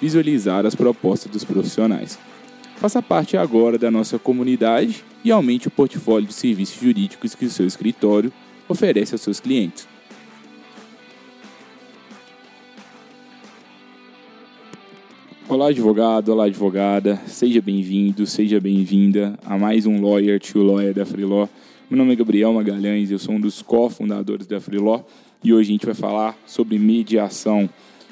visualizar as propostas dos profissionais. Faça parte agora da nossa comunidade e aumente o portfólio de serviços jurídicos que o seu escritório oferece aos seus clientes. Olá, advogado, olá, advogada, seja bem-vindo, seja bem-vinda a mais um Lawyer to Lawyer da Freeló. Meu nome é Gabriel Magalhães, eu sou um dos cofundadores da Freeló e hoje a gente vai falar sobre mediação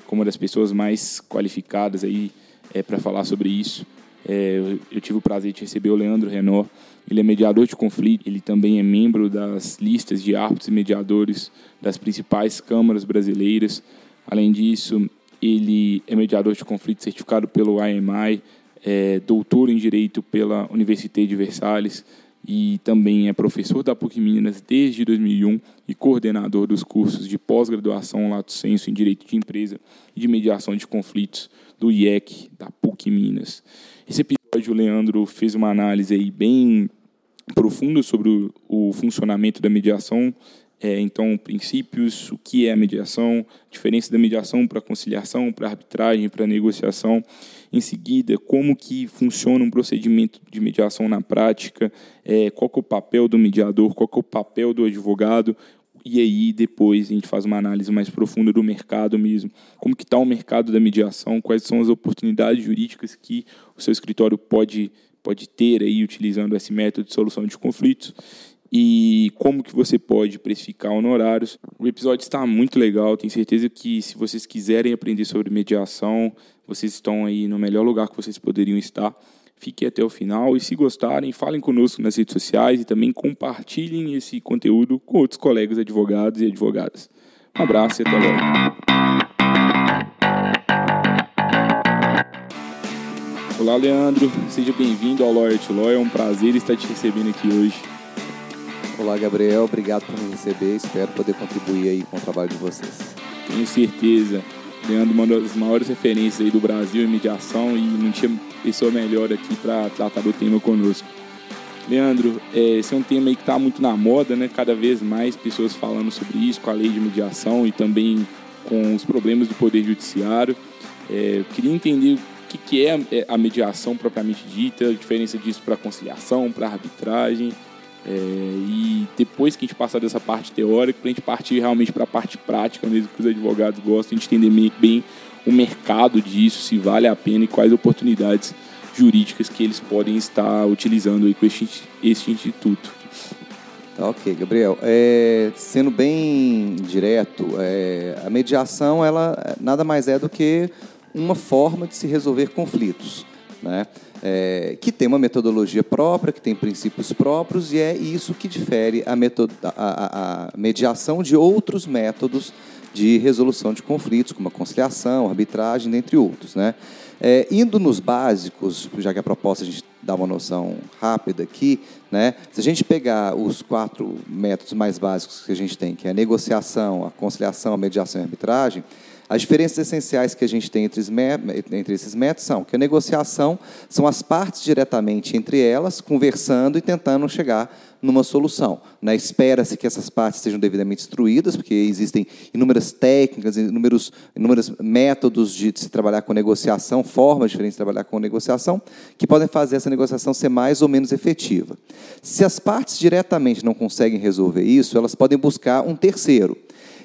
como uma das pessoas mais qualificadas aí é, para falar sobre isso. É, eu, eu, tive o prazer de receber o Leandro Renó. Ele é mediador de conflito, ele também é membro das listas de árbitros e mediadores das principais câmaras brasileiras. Além disso, ele é mediador de conflito certificado pelo IMI, é doutor em Direito pela Université de Versalhes, e também é professor da PUC Minas desde 2001 e coordenador dos cursos de pós-graduação Lato Senso em Direito de Empresa e de Mediação de Conflitos do IEC da PUC Minas. Esse episódio o Leandro fez uma análise aí bem profunda sobre o, o funcionamento da mediação é, então, princípios, o que é a mediação, diferença da mediação para conciliação, para arbitragem, para negociação. Em seguida, como que funciona um procedimento de mediação na prática, é, qual é o papel do mediador, qual é o papel do advogado, e aí depois a gente faz uma análise mais profunda do mercado mesmo, como que está o mercado da mediação, quais são as oportunidades jurídicas que o seu escritório pode pode ter aí utilizando esse método de solução de conflitos e como que você pode precificar honorários. O episódio está muito legal, tenho certeza que se vocês quiserem aprender sobre mediação, vocês estão aí no melhor lugar que vocês poderiam estar. Fiquem até o final e se gostarem, falem conosco nas redes sociais e também compartilhem esse conteúdo com outros colegas advogados e advogadas. Um abraço e até logo. Olá, Leandro. Seja bem-vindo ao Lawyer to Lawyer. É um prazer estar te recebendo aqui hoje. Olá, Gabriel. Obrigado por me receber. Espero poder contribuir aí com o trabalho de vocês. Tenho certeza. Leandro, uma das maiores referências aí do Brasil em mediação e não tinha pessoa melhor aqui para tratar do tema conosco. Leandro, é, esse é um tema que está muito na moda, né? Cada vez mais pessoas falando sobre isso, com a lei de mediação e também com os problemas do poder judiciário. É, queria entender o que, que é a mediação propriamente dita, a diferença disso para conciliação, para arbitragem é, e depois que a gente passar dessa parte teórica, para a gente partir realmente para a parte prática, mesmo que os advogados gostem, a gente entender bem o mercado disso, se vale a pena e quais oportunidades jurídicas que eles podem estar utilizando aí com este, este instituto. Tá, ok, Gabriel. É, sendo bem direto, é, a mediação ela nada mais é do que uma forma de se resolver conflitos. Né? É, que tem uma metodologia própria, que tem princípios próprios, e é isso que difere a, metod a, a, a mediação de outros métodos de resolução de conflitos, como a conciliação, arbitragem, dentre outros. Né? É, indo nos básicos, já que a proposta a gente dá uma noção rápida aqui, né? se a gente pegar os quatro métodos mais básicos que a gente tem, que é a negociação, a conciliação, a mediação e a arbitragem, as diferenças essenciais que a gente tem entre, entre esses métodos são que a negociação são as partes diretamente entre elas, conversando e tentando chegar numa solução. Né? Espera-se que essas partes sejam devidamente instruídas, porque existem inúmeras técnicas, inúmeros, inúmeros métodos de se trabalhar com negociação, formas diferentes de trabalhar com negociação, que podem fazer essa negociação ser mais ou menos efetiva. Se as partes diretamente não conseguem resolver isso, elas podem buscar um terceiro.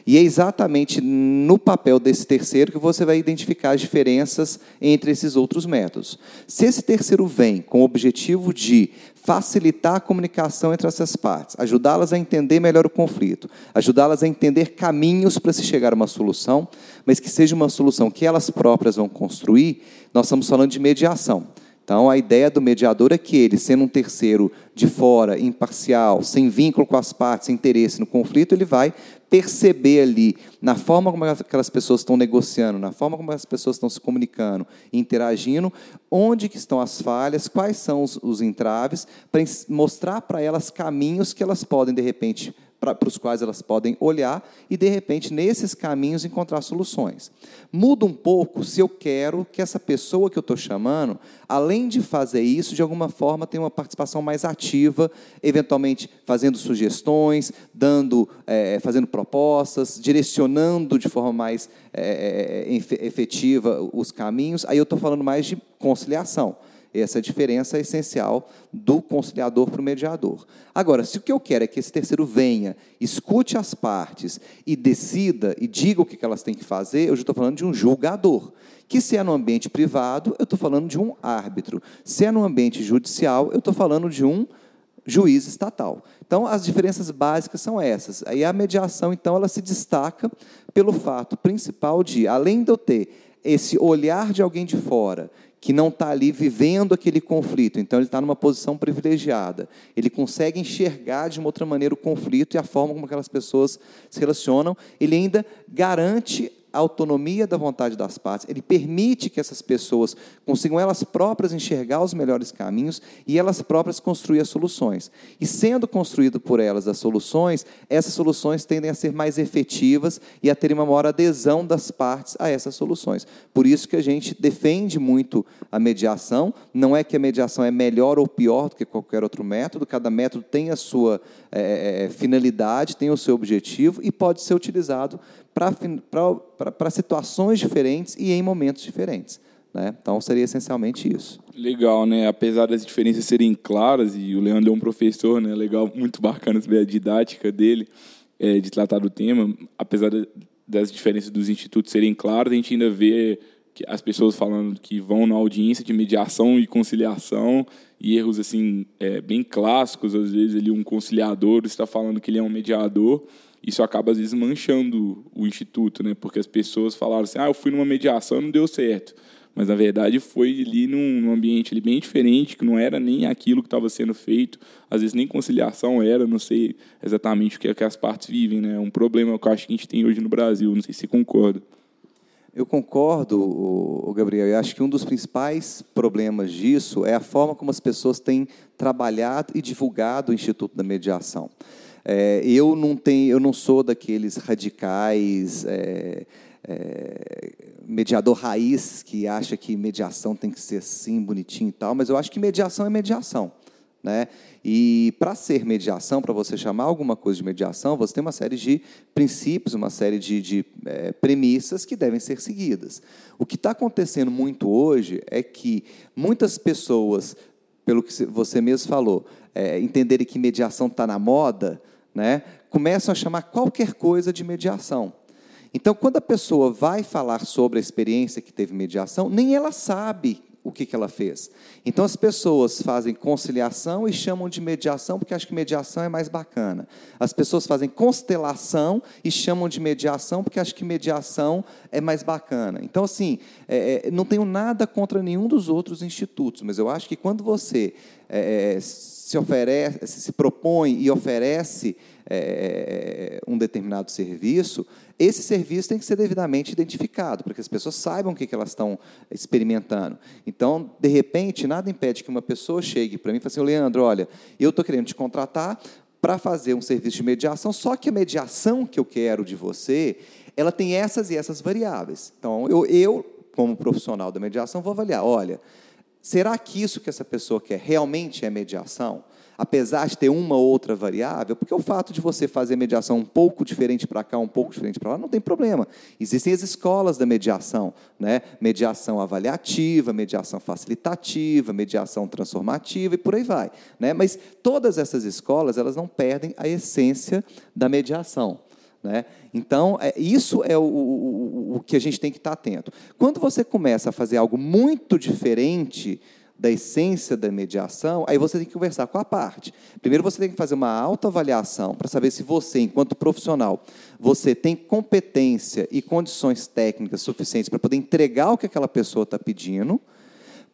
E é exatamente no papel desse terceiro que você vai identificar as diferenças entre esses outros métodos. Se esse terceiro vem com o objetivo de facilitar a comunicação entre essas partes, ajudá-las a entender melhor o conflito, ajudá-las a entender caminhos para se chegar a uma solução, mas que seja uma solução que elas próprias vão construir, nós estamos falando de mediação. Então, a ideia do mediador é que ele, sendo um terceiro de fora, imparcial, sem vínculo com as partes, sem interesse no conflito, ele vai perceber ali, na forma como aquelas pessoas estão negociando, na forma como as pessoas estão se comunicando, interagindo, onde que estão as falhas, quais são os, os entraves, para mostrar para elas caminhos que elas podem, de repente, para os quais elas podem olhar e, de repente, nesses caminhos encontrar soluções. Muda um pouco se eu quero que essa pessoa que eu estou chamando, além de fazer isso, de alguma forma tenha uma participação mais ativa, eventualmente fazendo sugestões, dando, é, fazendo propostas, direcionando de forma mais é, efetiva os caminhos. Aí eu estou falando mais de conciliação. Essa diferença é essencial do conciliador para o mediador. Agora, se o que eu quero é que esse terceiro venha, escute as partes e decida e diga o que elas têm que fazer, eu já estou falando de um julgador. Que se é no ambiente privado, eu estou falando de um árbitro. Se é no ambiente judicial, eu estou falando de um juiz estatal. Então, as diferenças básicas são essas. Aí a mediação, então, ela se destaca pelo fato principal de, além de eu ter esse olhar de alguém de fora que não está ali vivendo aquele conflito, então ele está numa posição privilegiada. Ele consegue enxergar de uma outra maneira o conflito e a forma como aquelas pessoas se relacionam. Ele ainda garante a autonomia da vontade das partes, ele permite que essas pessoas consigam elas próprias enxergar os melhores caminhos e elas próprias construir as soluções. E sendo construído por elas as soluções, essas soluções tendem a ser mais efetivas e a ter uma maior adesão das partes a essas soluções. Por isso que a gente defende muito a mediação, não é que a mediação é melhor ou pior do que qualquer outro método, cada método tem a sua é, finalidade, tem o seu objetivo e pode ser utilizado para situações diferentes e em momentos diferentes. Né? Então, seria essencialmente isso. Legal, né? Apesar das diferenças serem claras, e o Leandro é um professor, né? Legal, muito bacana ver a didática dele é, de tratar do tema. Apesar das diferenças dos institutos serem claras, a gente ainda vê que as pessoas falando que vão na audiência de mediação e conciliação e erros assim é, bem clássicos. Às vezes, ele um conciliador está falando que ele é um mediador isso acaba às vezes manchando o instituto, né? Porque as pessoas falaram assim: "Ah, eu fui numa mediação, não deu certo". Mas na verdade foi ali num, num ambiente ali bem diferente, que não era nem aquilo que estava sendo feito, às vezes nem conciliação era, não sei exatamente o que, é que as partes vivem, né? É um problema que eu acho que a gente tem hoje no Brasil, não sei se concorda. Eu concordo, Gabriel. Eu acho que um dos principais problemas disso é a forma como as pessoas têm trabalhado e divulgado o Instituto da Mediação. É, eu não tenho, eu não sou daqueles radicais é, é, mediador raiz que acha que mediação tem que ser assim, bonitinho e tal, mas eu acho que mediação é mediação. Né? E para ser mediação, para você chamar alguma coisa de mediação, você tem uma série de princípios, uma série de, de é, premissas que devem ser seguidas. O que está acontecendo muito hoje é que muitas pessoas, pelo que você mesmo falou, é, entenderem que mediação está na moda, né, começam a chamar qualquer coisa de mediação. Então, quando a pessoa vai falar sobre a experiência que teve mediação, nem ela sabe o que, que ela fez. Então, as pessoas fazem conciliação e chamam de mediação porque acham que mediação é mais bacana. As pessoas fazem constelação e chamam de mediação porque acham que mediação é mais bacana. Então, assim, é, é não tenho nada contra nenhum dos outros institutos, mas eu acho que quando você é, é se oferece, se propõe e oferece é, um determinado serviço, esse serviço tem que ser devidamente identificado, para que as pessoas saibam o que elas estão experimentando. Então, de repente, nada impede que uma pessoa chegue para mim e fale assim, Leandro, olha, eu estou querendo te contratar para fazer um serviço de mediação, só que a mediação que eu quero de você, ela tem essas e essas variáveis. Então, eu, eu como profissional da mediação, vou avaliar, olha, Será que isso que essa pessoa quer realmente é mediação? Apesar de ter uma ou outra variável, porque o fato de você fazer mediação um pouco diferente para cá, um pouco diferente para lá, não tem problema. Existem as escolas da mediação, né? mediação avaliativa, mediação facilitativa, mediação transformativa e por aí vai. Né? Mas todas essas escolas elas não perdem a essência da mediação. Né? Então, é, isso é o, o, o que a gente tem que estar atento. Quando você começa a fazer algo muito diferente da essência da mediação, aí você tem que conversar com a parte. Primeiro você tem que fazer uma autoavaliação para saber se você, enquanto profissional, você tem competência e condições técnicas suficientes para poder entregar o que aquela pessoa está pedindo,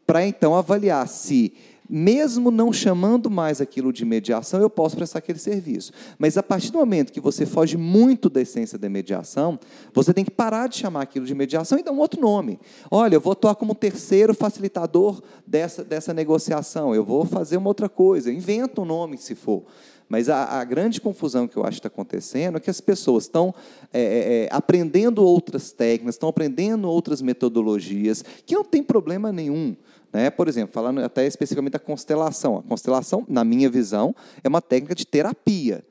para então avaliar se mesmo não chamando mais aquilo de mediação, eu posso prestar aquele serviço. Mas a partir do momento que você foge muito da essência da mediação, você tem que parar de chamar aquilo de mediação e dar um outro nome. Olha, eu vou atuar como terceiro facilitador dessa, dessa negociação, eu vou fazer uma outra coisa, inventa um nome se for. Mas a, a, grande confusão que eu acho que está acontecendo é que as pessoas estão é, é, é, aprendendo outras técnicas, estão aprendendo outras metodologias, que não tem problema nenhum. Né? Por exemplo, falando até especificamente da constelação. A constelação, na minha visão, é uma técnica de terapia.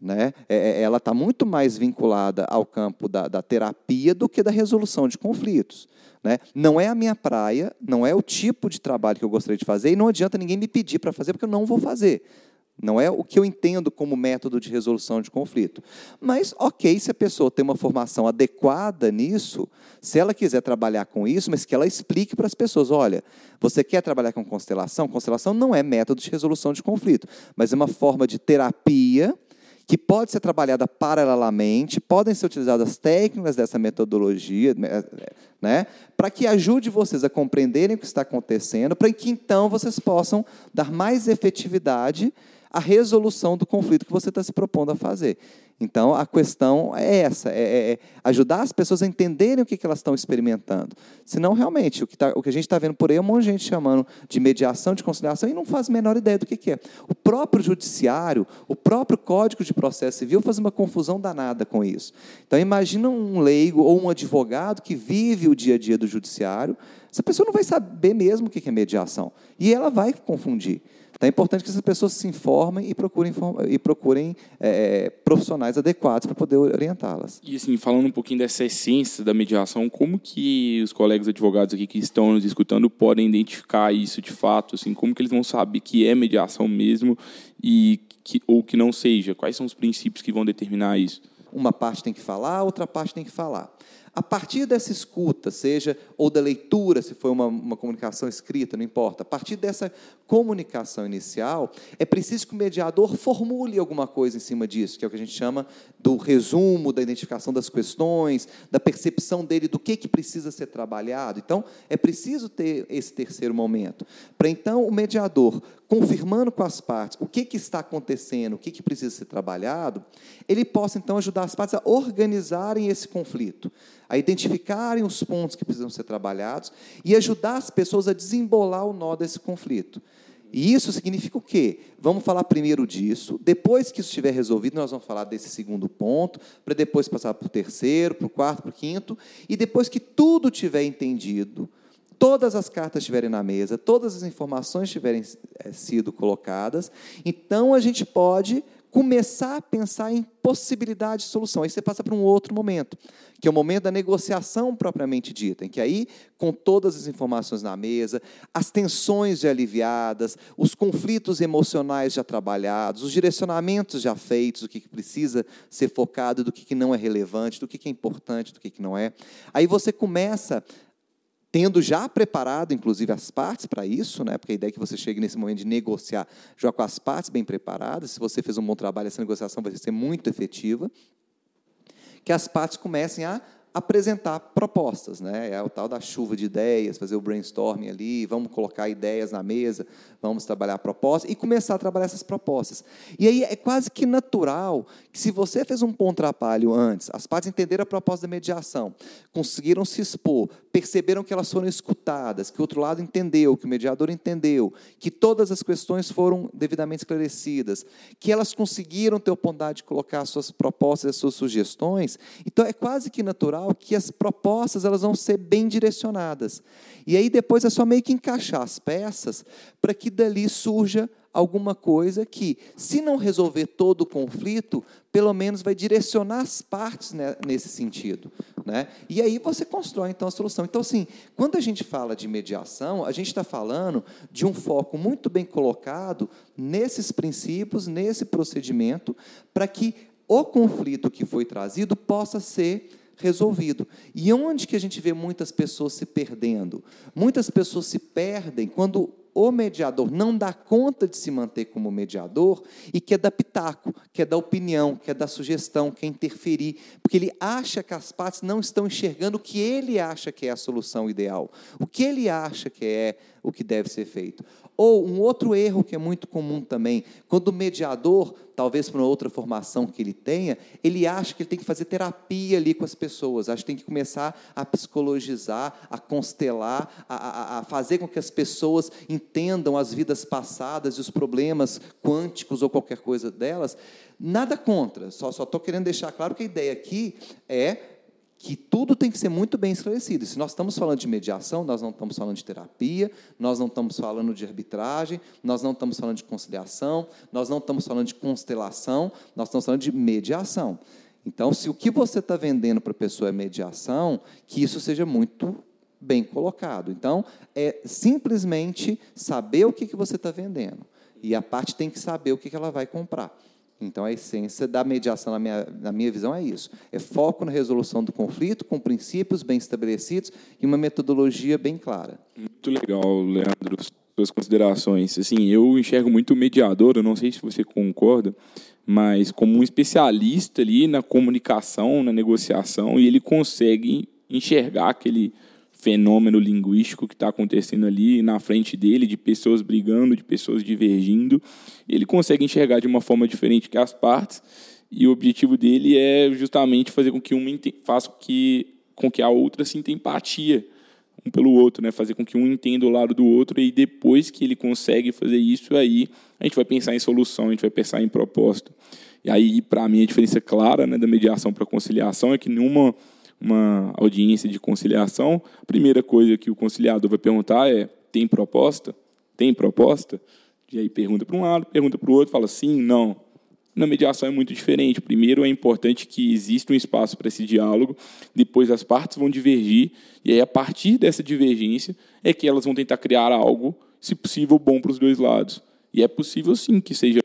Né? É, é, ela está muito mais vinculada ao campo da, da, terapia do que da resolução de conflitos. Né? Não é a minha praia, não é o tipo de trabalho que eu gostaria de fazer, e não adianta ninguém me pedir para fazer, porque eu não vou fazer. Não é o que eu entendo como método de resolução de conflito. Mas, ok, se a pessoa tem uma formação adequada nisso, se ela quiser trabalhar com isso, mas que ela explique para as pessoas: olha, você quer trabalhar com constelação? Constelação não é método de resolução de conflito, mas é uma forma de terapia que pode ser trabalhada paralelamente, podem ser utilizadas técnicas dessa metodologia, né, né para que ajude vocês a compreenderem o que está acontecendo, para que então vocês possam dar mais efetividade a resolução do conflito que você está se propondo a fazer. Então, a questão é essa: é, é, é ajudar as pessoas a entenderem o que, que elas estão experimentando. Senão, realmente, o que, tá, o que a gente está vendo por aí é um monte de gente chamando de mediação, de conciliação, e não faz a menor ideia do que, que é. O próprio judiciário, o próprio Código de Processo Civil faz uma confusão danada com isso. Então, imagina um leigo ou um advogado que vive o dia a dia do judiciário, essa pessoa não vai saber mesmo o que é mediação. E ela vai confundir. Então é importante que essas pessoas se informem e procurem, e procurem é, profissionais adequados para poder orientá-las. E assim, falando um pouquinho dessa essência da mediação, como que os colegas advogados aqui que estão nos escutando podem identificar isso de fato? Assim, como que eles vão saber que é mediação mesmo e que, ou que não seja? Quais são os princípios que vão determinar isso? Uma parte tem que falar, outra parte tem que falar. A partir dessa escuta, seja ou da leitura, se for uma, uma comunicação escrita, não importa, a partir dessa comunicação inicial, é preciso que o mediador formule alguma coisa em cima disso, que é o que a gente chama do resumo, da identificação das questões, da percepção dele do que, que precisa ser trabalhado. Então, é preciso ter esse terceiro momento, para então o mediador confirmando com as partes o que, que está acontecendo, o que, que precisa ser trabalhado, ele possa então ajudar as partes a organizarem esse conflito, a identificarem os pontos que precisam ser trabalhados e ajudar as pessoas a desembolar o nó desse conflito. E isso significa o quê? Vamos falar primeiro disso, depois que isso estiver resolvido, nós vamos falar desse segundo ponto, para depois passar para o terceiro, para o quarto, para o quinto, e depois que tudo tiver entendido, todas as cartas estiverem na mesa, todas as informações tiverem é, sido colocadas, então a gente pode começar a pensar em possibilidade de solução. Aí você passa para um outro momento, que é o momento da negociação propriamente dita, em que aí, com todas as informações na mesa, as tensões já aliviadas, os conflitos emocionais já trabalhados, os direcionamentos já feitos, do que precisa ser focado, do que não é relevante, do que é importante, do que não é. Aí você começa tendo já preparado, inclusive, as partes para isso, né? porque a ideia é que você chegue nesse momento de negociar já com as partes bem preparadas. Se você fez um bom trabalho, essa negociação vai ser muito efetiva. Que as partes comecem a apresentar propostas, né? É o tal da chuva de ideias, fazer o brainstorming ali, vamos colocar ideias na mesa, vamos trabalhar propostas e começar a trabalhar essas propostas. E aí é quase que natural que se você fez um bom trabalho antes, as partes entenderam a proposta da mediação, conseguiram se expor, perceberam que elas foram escutadas, que o outro lado entendeu, que o mediador entendeu, que todas as questões foram devidamente esclarecidas, que elas conseguiram ter oportunidade de colocar as suas propostas, as suas sugestões, então é quase que natural que as propostas elas vão ser bem direcionadas. E aí depois é só meio que encaixar as peças para que dali surja alguma coisa que, se não resolver todo o conflito, pelo menos vai direcionar as partes nesse sentido. Né? E aí você constrói então a solução. Então, assim, quando a gente fala de mediação, a gente está falando de um foco muito bem colocado nesses princípios, nesse procedimento, para que o conflito que foi trazido possa ser resolvido. E onde que a gente vê muitas pessoas se perdendo? Muitas pessoas se perdem quando o mediador não dá conta de se manter como mediador e quer dar pitaco, quer dar opinião, quer dar sugestão, quer interferir, porque ele acha que as partes não estão enxergando o que ele acha que é a solução ideal, o que ele acha que é o que deve ser feito. Ou um outro erro que é muito comum também, quando o mediador, talvez por uma outra formação que ele tenha, ele acha que ele tem que fazer terapia ali com as pessoas, acha que tem que começar a psicologizar, a constelar, a, a, a fazer com que as pessoas entendam as vidas passadas e os problemas quânticos ou qualquer coisa delas. Nada contra, só estou querendo deixar claro que a ideia aqui é que tudo tem que ser muito bem esclarecido. Se nós estamos falando de mediação, nós não estamos falando de terapia, nós não estamos falando de arbitragem, nós não estamos falando de conciliação, nós não estamos falando de constelação, nós estamos falando de mediação. Então, se o que você está vendendo para a pessoa é mediação, que isso seja muito bem colocado. Então, é simplesmente saber o que, que você está vendendo. E a parte tem que saber o que, que ela vai comprar. Então, a essência da mediação, na minha, na minha visão, é isso: é foco na resolução do conflito, com princípios bem estabelecidos e uma metodologia bem clara. Muito legal, Leandro, suas considerações. Assim, eu enxergo muito o mediador, eu não sei se você concorda, mas como um especialista ali na comunicação, na negociação, e ele consegue enxergar aquele fenômeno linguístico que está acontecendo ali na frente dele, de pessoas brigando, de pessoas divergindo. Ele consegue enxergar de uma forma diferente que as partes, e o objetivo dele é justamente fazer com que uma faça que, com que a outra sinta empatia um pelo outro, né? fazer com que um entenda o lado do outro, e depois que ele consegue fazer isso, aí a gente vai pensar em solução, a gente vai pensar em proposta. E aí, para mim, a diferença clara né, da mediação para a conciliação é que numa uma audiência de conciliação, a primeira coisa que o conciliador vai perguntar é: tem proposta? Tem proposta? E aí pergunta para um lado, pergunta para o outro, fala sim, não. Na mediação é muito diferente. Primeiro é importante que exista um espaço para esse diálogo, depois as partes vão divergir, e aí a partir dessa divergência é que elas vão tentar criar algo, se possível, bom para os dois lados. E é possível sim que seja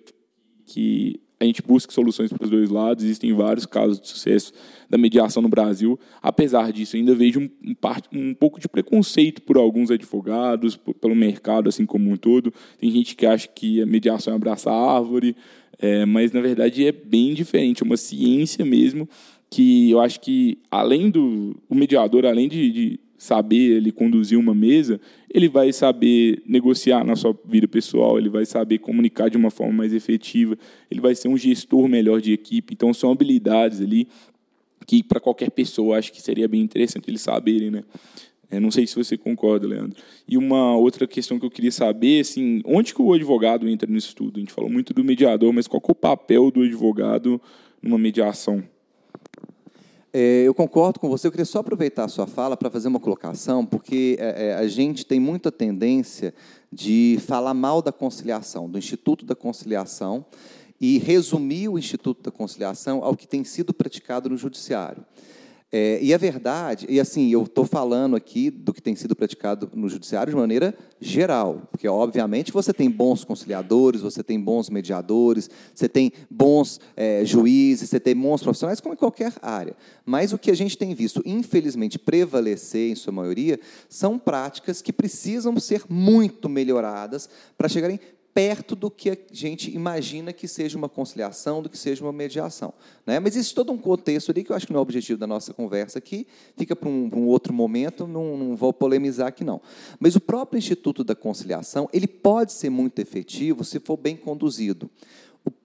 que a gente busque soluções para os dois lados. Existem vários casos de sucesso da mediação no Brasil. Apesar disso, ainda vejo um, um, um pouco de preconceito por alguns advogados, por, pelo mercado assim como um todo. Tem gente que acha que a mediação é abraçar a árvore, é, mas na verdade é bem diferente, é uma ciência mesmo que eu acho que além do o mediador, além de, de saber ele conduzir uma mesa, ele vai saber negociar na sua vida pessoal, ele vai saber comunicar de uma forma mais efetiva, ele vai ser um gestor melhor de equipe. Então são habilidades ali que para qualquer pessoa acho que seria bem interessante eles saberem, né? É, não sei se você concorda, Leandro. E uma outra questão que eu queria saber, assim, onde que o advogado entra nisso tudo? A gente falou muito do mediador, mas qual é o papel do advogado numa mediação? É, eu concordo com você. Eu queria só aproveitar a sua fala para fazer uma colocação, porque é, é, a gente tem muita tendência de falar mal da conciliação, do Instituto da Conciliação, e resumir o Instituto da Conciliação ao que tem sido praticado no Judiciário. É, e a verdade, e assim, eu estou falando aqui do que tem sido praticado no judiciário de maneira geral, porque obviamente você tem bons conciliadores, você tem bons mediadores, você tem bons é, juízes, você tem bons profissionais, como em qualquer área. Mas o que a gente tem visto, infelizmente, prevalecer em sua maioria, são práticas que precisam ser muito melhoradas para chegarem perto do que a gente imagina que seja uma conciliação, do que seja uma mediação. Né? Mas existe todo um contexto ali que eu acho que não é o objetivo da nossa conversa aqui, fica para um, um, outro momento, não, não, vou polemizar aqui não. Mas o próprio Instituto da Conciliação, ele pode ser muito efetivo se for bem conduzido.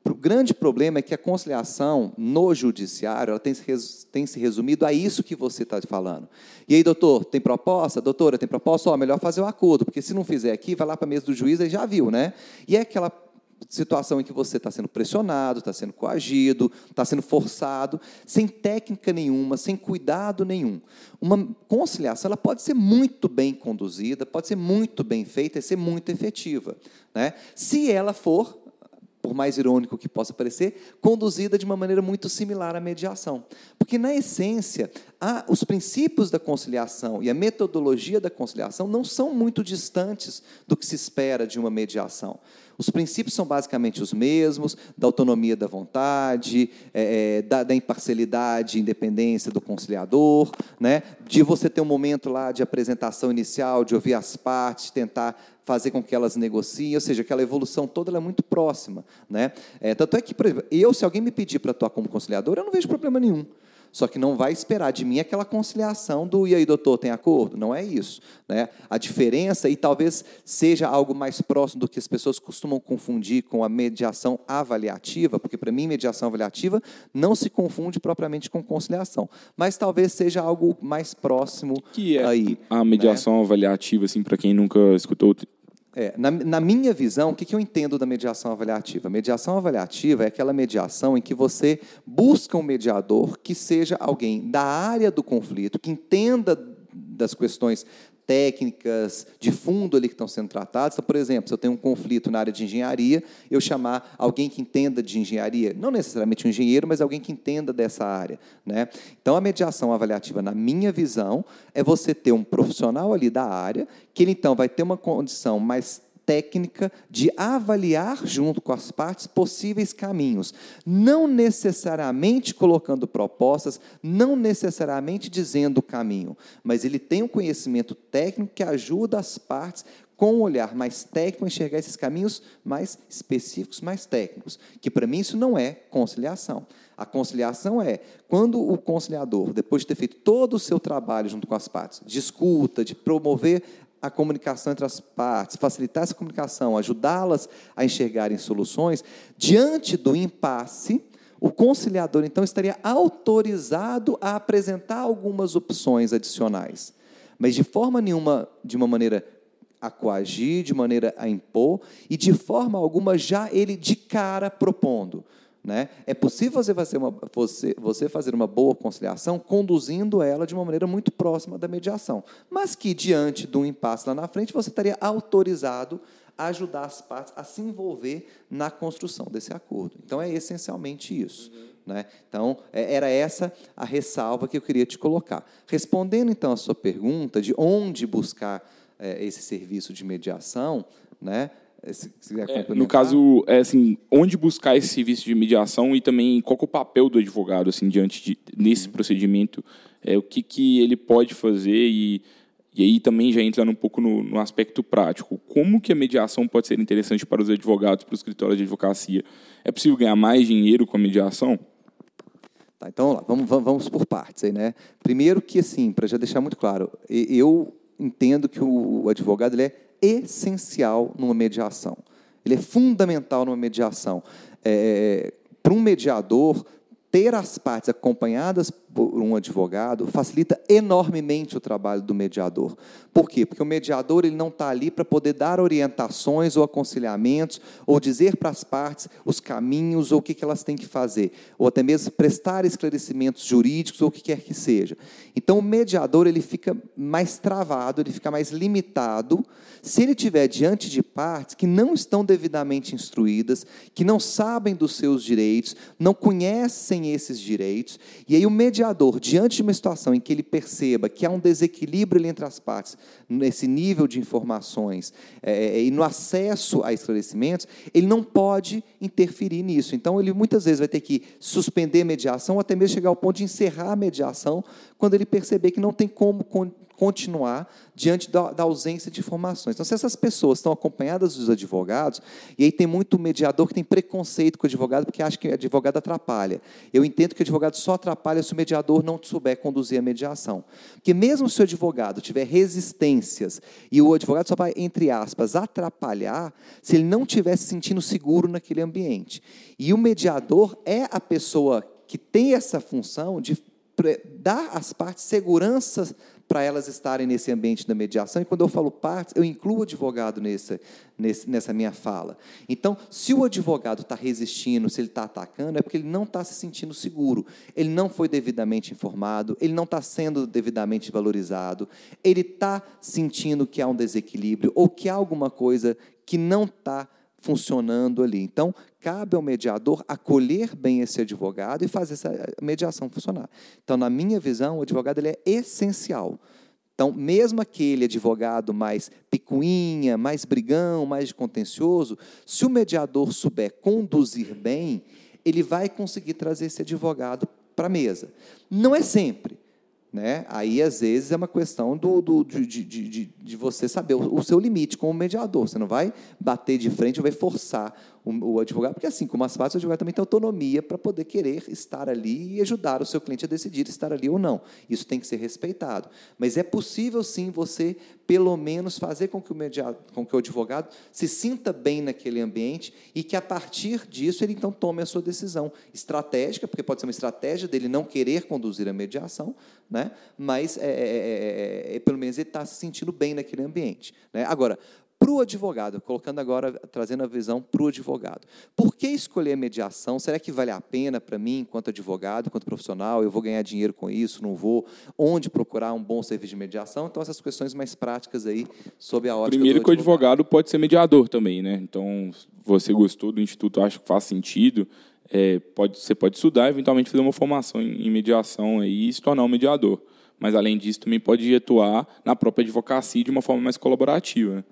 O grande problema é que a conciliação no judiciário tem, se tem se resumido a isso que você está falando. E aí, doutor, tem proposta? Doutora, tem proposta? Ó, melhor fazer o acordo, porque se não fizer aqui, vai lá para a mesa do juiz e já viu, né? E é aquela situação em que você está sendo pressionado, está sendo coagido, está sendo forçado, sem técnica nenhuma, sem cuidado nenhum. Uma conciliação ela pode ser muito bem conduzida, pode ser muito bem feita e ser muito efetiva. Né? Se ela for por mais irônico que possa parecer, conduzida de uma maneira muito similar à mediação. Porque, na essência, os princípios da conciliação e a metodologia da conciliação não são muito distantes do que se espera de uma mediação. Os princípios são basicamente os mesmos, da autonomia da vontade, é, é, da, da, imparcialidade e independência do conciliador, né? de você ter um momento lá de apresentação inicial, de ouvir as partes, tentar fazer com que elas negociem, ou seja, aquela evolução toda é muito próxima. Né? É, tanto é que, por exemplo, eu, se alguém me pedir para atuar como conciliador, eu não vejo problema nenhum. Só que não vai esperar de mim aquela conciliação do e aí, doutor, tem acordo? Não é isso. Né? A diferença, e talvez seja algo mais próximo do que as pessoas costumam confundir com a mediação avaliativa, porque para mim, mediação avaliativa não se confunde propriamente com conciliação. Mas talvez seja algo mais próximo que é aí. A mediação né? avaliativa, assim, para quem nunca escutou é, na, na, minha visão, o que, que eu entendo da mediação avaliativa? Mediação avaliativa é aquela mediação em que você busca um mediador que seja alguém da área do conflito, que entenda das questões técnicas de fundo ali que estão sendo tratadas. Então, por exemplo, se eu tenho um conflito na área de engenharia, eu chamar alguém que entenda de engenharia, não necessariamente um engenheiro, mas alguém que entenda dessa área. Né? Então, a mediação avaliativa, na minha visão, é você ter um profissional ali da área, que ele então vai ter uma condição mais técnica de avaliar junto com as partes possíveis caminhos, não necessariamente colocando propostas, não necessariamente dizendo o caminho, mas ele tem um conhecimento técnico que ajuda as partes com um olhar mais técnico a enxergar esses caminhos mais específicos, mais técnicos, que para mim isso não é conciliação. A conciliação é quando o conciliador, depois de ter feito todo o seu trabalho junto com as partes, de escuta, de promover a comunicação entre as partes, facilitar essa comunicação, ajudá-las a enxergarem soluções, diante do impasse, o conciliador então estaria autorizado a apresentar algumas opções adicionais, mas de forma nenhuma, de uma maneira a coagir, de maneira a impor, e de forma alguma já ele de cara propondo. Né? É possível você fazer, uma, você, você fazer uma boa conciliação conduzindo ela de uma maneira muito próxima da mediação, mas que, diante de um impasse lá na frente, você estaria autorizado a ajudar as partes a se envolver na construção desse acordo. Então, é essencialmente isso. Uhum. Né? Então, é, era essa a ressalva que eu queria te colocar. Respondendo, então, a sua pergunta de onde buscar é, esse serviço de mediação, né? Se é, no caso, é assim, onde buscar esse serviço de mediação e também qual é o papel do advogado assim diante de, nesse uhum. procedimento, é, o que, que ele pode fazer e, e aí também já entra um pouco no, no, aspecto prático. Como que a mediação pode ser interessante para os advogados, para os escritórios de advocacia? É possível ganhar mais dinheiro com a mediação? Tá, então, lá, vamos, vamos por partes aí, né? Primeiro que, assim, para já deixar muito claro, eu entendo que o advogado ele é essencial numa mediação. Ele é fundamental numa mediação. É, para um mediador, ter as partes acompanhadas por um advogado facilita enormemente o trabalho do mediador. Por quê? Porque o mediador ele não está ali para poder dar orientações ou aconselhamentos, ou dizer para as partes os caminhos ou o que, que elas têm que fazer, ou até mesmo prestar esclarecimentos jurídicos ou o que quer que seja. Então, o mediador ele fica mais travado, ele fica mais limitado se ele tiver diante de partes que não estão devidamente instruídas, que não sabem dos seus direitos, não conhecem esses direitos, e aí o mediador mediador, diante de uma situação em que ele perceba que há um desequilíbrio entre as partes, nesse nível de informações é, é, e no acesso a esclarecimentos, ele não pode interferir nisso. Então, ele muitas vezes vai ter que suspender a mediação, ou até mesmo chegar ao ponto de encerrar a mediação, quando ele perceber que não tem como continuar diante da, da, ausência de informações. Então, se essas pessoas estão acompanhadas dos advogados, e aí tem muito mediador que tem preconceito com o advogado porque acha que o advogado atrapalha. Eu entendo que o advogado só atrapalha se o mediador não souber conduzir a mediação. Porque mesmo se o advogado tiver resistências e o advogado só vai, entre aspas, atrapalhar se ele não estiver se sentindo seguro naquele ambiente. E o mediador é a pessoa que tem essa função de dar às partes segurança para elas estarem nesse ambiente da mediação. E quando eu falo partes, eu incluo o advogado nesse, nessa minha fala. Então, se o advogado está resistindo, se ele está atacando, é porque ele não está se sentindo seguro. Ele não foi devidamente informado, ele não está sendo devidamente valorizado, ele está sentindo que há um desequilíbrio ou que há alguma coisa que não está funcionando ali. Então, cabe ao mediador acolher bem esse advogado e fazer essa mediação funcionar. Então, na minha visão, o advogado ele é essencial. Então, mesmo aquele advogado mais picuinha, mais brigão, mais contencioso, se o mediador souber conduzir bem, ele vai conseguir trazer esse advogado para a mesa. Não é sempre. Né? Aí, às vezes, é uma questão do, do de, de, de, de, você saber o, o, seu limite como mediador. Você não vai bater de frente, vai forçar o, o advogado, porque assim como as partes, o advogado também tem autonomia para poder querer estar ali e ajudar o seu cliente a decidir estar ali ou não. Isso tem que ser respeitado. Mas é possível sim você, pelo menos, fazer com que o, mediado, com que o advogado se sinta bem naquele ambiente e que a partir disso ele então tome a sua decisão estratégica, porque pode ser uma estratégia dele não querer conduzir a mediação, né? mas é, é, é, pelo menos ele está se sentindo bem naquele ambiente. Né? Agora, para o advogado, colocando agora, trazendo a visão para o advogado. Por que escolher mediação? Será que vale a pena para mim, enquanto advogado, enquanto profissional? Eu vou ganhar dinheiro com isso? Não vou? Onde procurar um bom serviço de mediação? Então, essas questões mais práticas aí, sob a ótica Primeiro que o advogado pode ser mediador também, né? Então, você gostou do Instituto, acha que faz sentido, é, pode, você pode estudar, eventualmente fazer uma formação em, em mediação aí, e se tornar um mediador. Mas, além disso, também pode atuar na própria advocacia de uma forma mais colaborativa.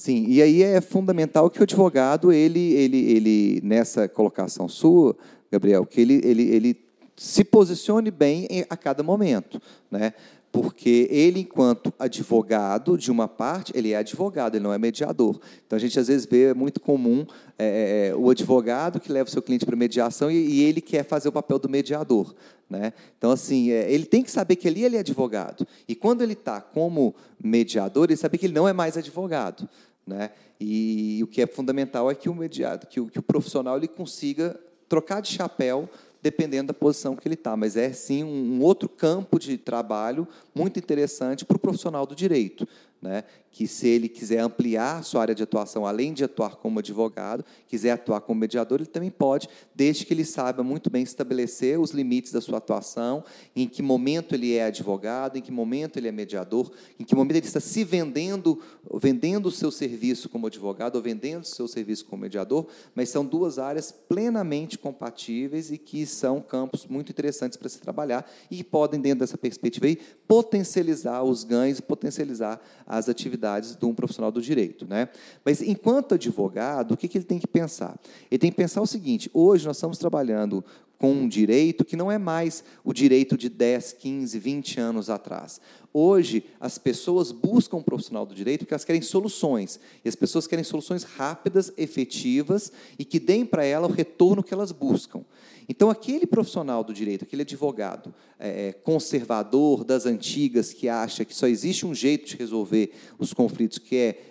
Sim, e aí é fundamental que o advogado, ele, ele, ele nessa colocação sua, Gabriel, que ele, ele, ele se posicione bem a cada momento, né? porque ele, enquanto advogado de uma parte, ele é advogado, ele não é mediador. Então, a gente às vezes vê, é muito comum, é, é, é o advogado que leva o seu cliente para mediação e, e, ele quer fazer o papel do mediador. Né? Então, assim, é, ele tem que saber que ali ele é advogado. E quando ele está como mediador, ele sabe que ele não é mais advogado. Né? E o que é fundamental é que o mediado, que o, que o profissional ele consiga trocar de chapéu dependendo da posição que ele está. Mas é sim um, outro campo de trabalho muito interessante para o profissional do direito né, que se ele quiser ampliar sua área de atuação, além de atuar como advogado, quiser atuar como mediador, ele também pode, desde que ele saiba muito bem estabelecer os limites da sua atuação, em que momento ele é advogado, em que momento ele é mediador, em que momento ele está se vendendo, vendendo o seu serviço como advogado ou vendendo o seu serviço como mediador, mas são duas áreas plenamente compatíveis e que são campos muito interessantes para se trabalhar e podem, dentro dessa perspectiva, aí, potencializar os ganhos, potencializar as atividades de um profissional do direito. Né? Mas, enquanto advogado, o que, que ele tem que pensar? Ele tem que pensar o seguinte: hoje nós estamos trabalhando com um direito que não é mais o direito de 10, 15, 20 anos atrás. Hoje, as pessoas buscam um profissional do direito porque elas querem soluções. E as pessoas querem soluções rápidas, efetivas e que deem para ela o retorno que elas buscam. Então, aquele profissional do direito, aquele advogado é, é, conservador das antigas que acha que só existe um jeito de resolver os conflitos, que é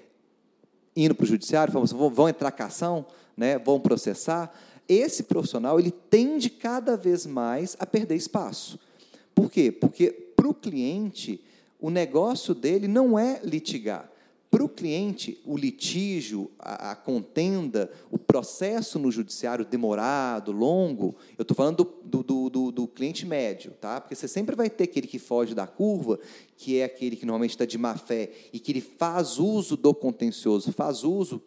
indo para o judiciário, falando, assim, vão entrar cação, né, vão processar, esse profissional ele tende cada vez mais a perder espaço. Por quê? Porque para o cliente, o negócio dele não é litigar. Para o cliente, o litígio, a, a, contenda, o processo no judiciário demorado, longo, eu estou falando do, do, do, do, cliente médio, tá? porque você sempre vai ter aquele que foge da curva, que é aquele que normalmente está de má fé e que ele faz uso do contencioso, faz uso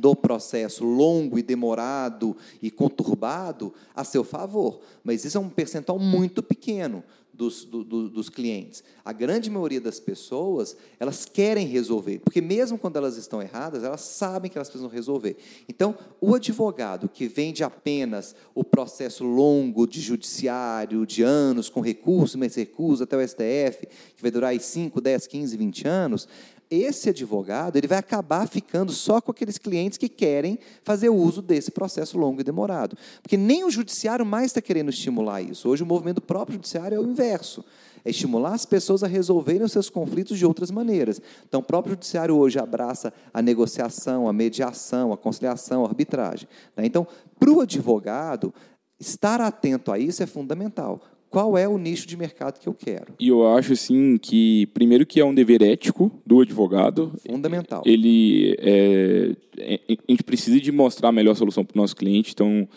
do processo longo e demorado e conturbado a seu favor. Mas isso é um percentual muito pequeno dos, do, do, dos clientes. A grande maioria das pessoas, elas querem resolver, porque mesmo quando elas estão erradas, elas sabem que elas precisam resolver. Então, o advogado que vende apenas o processo longo de judiciário, de anos, com recurso, mais recurso, até o STF, que vai durar aí 5, 10, 15, 20 anos, esse advogado ele vai acabar ficando só com aqueles clientes que querem fazer uso desse processo longo e demorado. Porque nem o judiciário mais está querendo estimular isso. Hoje, o movimento próprio judiciário é o inverso. É estimular as pessoas a resolverem os seus conflitos de outras maneiras. Então, o próprio judiciário hoje abraça a negociação, a mediação, a conciliação, a arbitragem. Né? Então, para o advogado, estar atento a isso é fundamental qual é o nicho de mercado que eu quero. E eu acho assim que primeiro que é um dever ético do advogado. Fundamental. Ele é, é a gente precisa de mostrar a melhor solução para o nosso cliente, então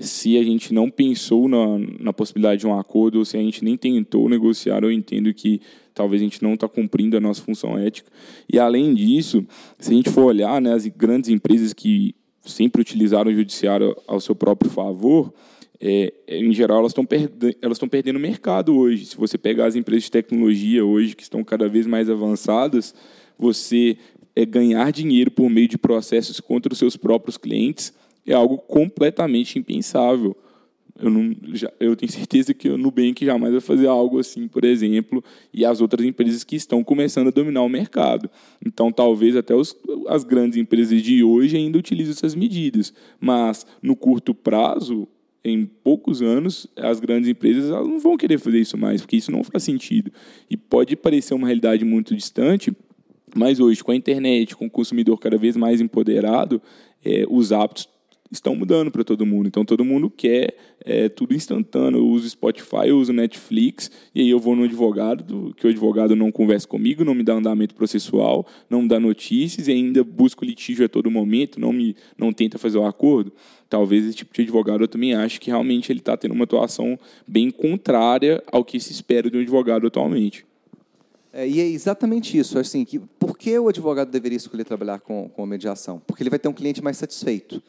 se a gente não pensou na, na possibilidade de um acordo, ou se a gente nem tentou negociar, eu entendo que talvez a gente não está cumprindo a nossa função ética. E além disso, se a gente for olhar né, as grandes empresas que sempre utilizaram o judiciário ao seu próprio favor, é, em geral elas estão perde elas perdendo mercado hoje. Se você pegar as empresas de tecnologia hoje que estão cada vez mais avançadas, você é, ganhar dinheiro por meio de processos contra os seus próprios clientes é algo completamente impensável. Eu, não, já, eu tenho certeza que o Nubank jamais vai fazer algo assim, por exemplo, e as outras empresas que estão começando a dominar o mercado. Então, talvez até os, as grandes empresas de hoje ainda utilizem essas medidas, mas no curto prazo, em poucos anos, as grandes empresas não vão querer fazer isso mais, porque isso não faz sentido. E pode parecer uma realidade muito distante, mas hoje, com a internet, com o consumidor cada vez mais empoderado, é, os hábitos estão mudando para todo mundo. Então todo mundo quer é, tudo instantâneo. Eu uso Spotify, eu uso Netflix, e aí eu vou no advogado, que o advogado não conversa comigo, não me dá andamento processual, não me dá notícias e ainda busca litígio a todo momento, não me não tenta fazer o acordo. Talvez esse tipo de advogado eu também acho que realmente ele está tendo uma atuação bem contrária ao que se espera de um advogado atualmente. É, e é exatamente isso. Assim, que, por que o advogado deveria escolher trabalhar com, com mediação? Porque ele vai ter um cliente mais satisfeito